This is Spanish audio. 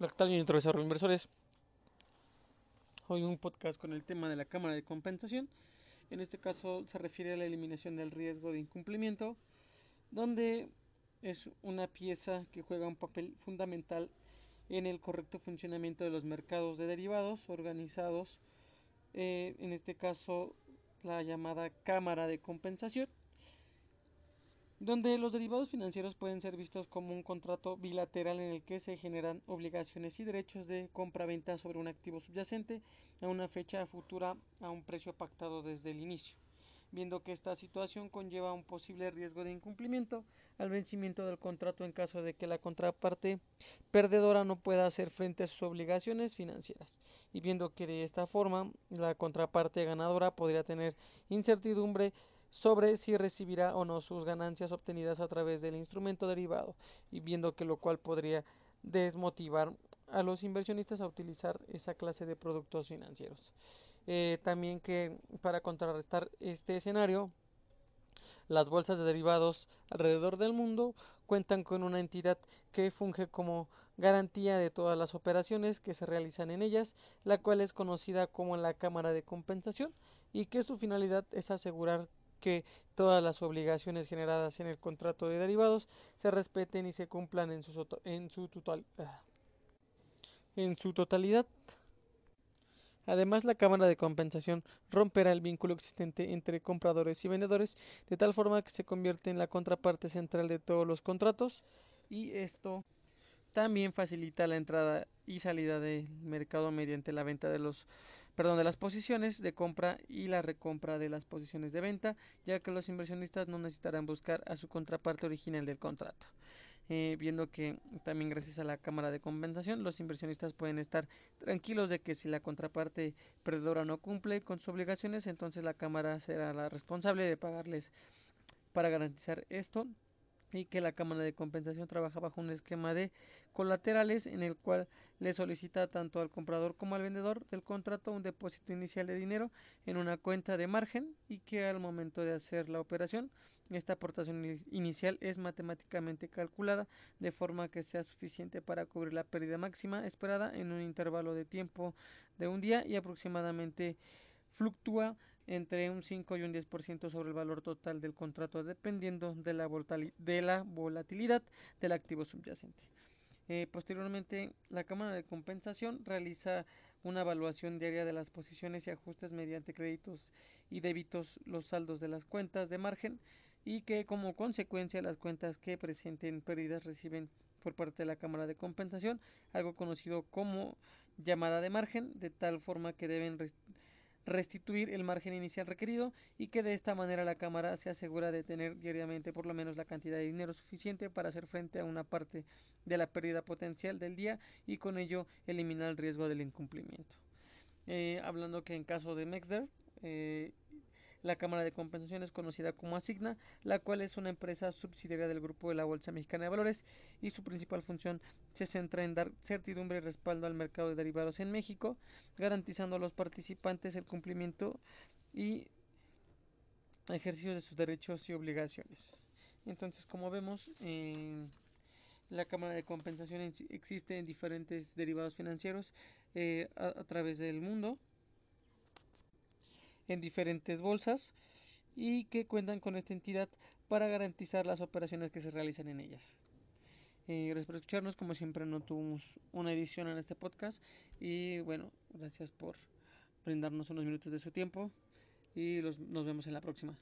Hola, ¿qué tal? Bienvenidos a Inversores. Hoy un podcast con el tema de la cámara de compensación. En este caso se refiere a la eliminación del riesgo de incumplimiento, donde es una pieza que juega un papel fundamental en el correcto funcionamiento de los mercados de derivados organizados, eh, en este caso la llamada cámara de compensación donde los derivados financieros pueden ser vistos como un contrato bilateral en el que se generan obligaciones y derechos de compra-venta sobre un activo subyacente a una fecha futura a un precio pactado desde el inicio, viendo que esta situación conlleva un posible riesgo de incumplimiento al vencimiento del contrato en caso de que la contraparte perdedora no pueda hacer frente a sus obligaciones financieras, y viendo que de esta forma la contraparte ganadora podría tener incertidumbre sobre si recibirá o no sus ganancias obtenidas a través del instrumento derivado y viendo que lo cual podría desmotivar a los inversionistas a utilizar esa clase de productos financieros. Eh, también que para contrarrestar este escenario, las bolsas de derivados alrededor del mundo cuentan con una entidad que funge como garantía de todas las operaciones que se realizan en ellas, la cual es conocida como la Cámara de Compensación y que su finalidad es asegurar que todas las obligaciones generadas en el contrato de derivados se respeten y se cumplan ah, en su totalidad. Además, la Cámara de Compensación romperá el vínculo existente entre compradores y vendedores de tal forma que se convierte en la contraparte central de todos los contratos y esto también facilita la entrada y salida del mercado mediante la venta de los perdón, de las posiciones de compra y la recompra de las posiciones de venta, ya que los inversionistas no necesitarán buscar a su contraparte original del contrato. Eh, viendo que también gracias a la cámara de compensación los inversionistas pueden estar tranquilos de que si la contraparte perdedora no cumple con sus obligaciones, entonces la cámara será la responsable de pagarles para garantizar esto y que la Cámara de Compensación trabaja bajo un esquema de colaterales en el cual le solicita tanto al comprador como al vendedor del contrato un depósito inicial de dinero en una cuenta de margen y que al momento de hacer la operación esta aportación inicial es matemáticamente calculada de forma que sea suficiente para cubrir la pérdida máxima esperada en un intervalo de tiempo de un día y aproximadamente fluctúa entre un 5 y un 10% sobre el valor total del contrato dependiendo de la, volatilidad del activo subyacente. Eh, posteriormente, la Cámara de Compensación realiza una evaluación diaria de las posiciones y ajustes mediante créditos y débitos los saldos de las cuentas de margen y que como consecuencia las cuentas que presenten pérdidas reciben por parte de la Cámara de Compensación algo conocido como llamada de margen, de tal forma que deben restituir el margen inicial requerido y que de esta manera la Cámara se asegura de tener diariamente por lo menos la cantidad de dinero suficiente para hacer frente a una parte de la pérdida potencial del día y con ello eliminar el riesgo del incumplimiento. Eh, hablando que en caso de Mexder, eh, la Cámara de Compensación es conocida como Asigna, la cual es una empresa subsidiaria del grupo de la Bolsa Mexicana de Valores y su principal función se centra en dar certidumbre y respaldo al mercado de derivados en México, garantizando a los participantes el cumplimiento y ejercicio de sus derechos y obligaciones. Entonces, como vemos, la Cámara de Compensación existe en diferentes derivados financieros eh, a través del mundo en diferentes bolsas y que cuentan con esta entidad para garantizar las operaciones que se realizan en ellas. Eh, gracias por escucharnos, como siempre no tuvimos una edición en este podcast y bueno, gracias por brindarnos unos minutos de su tiempo y nos vemos en la próxima.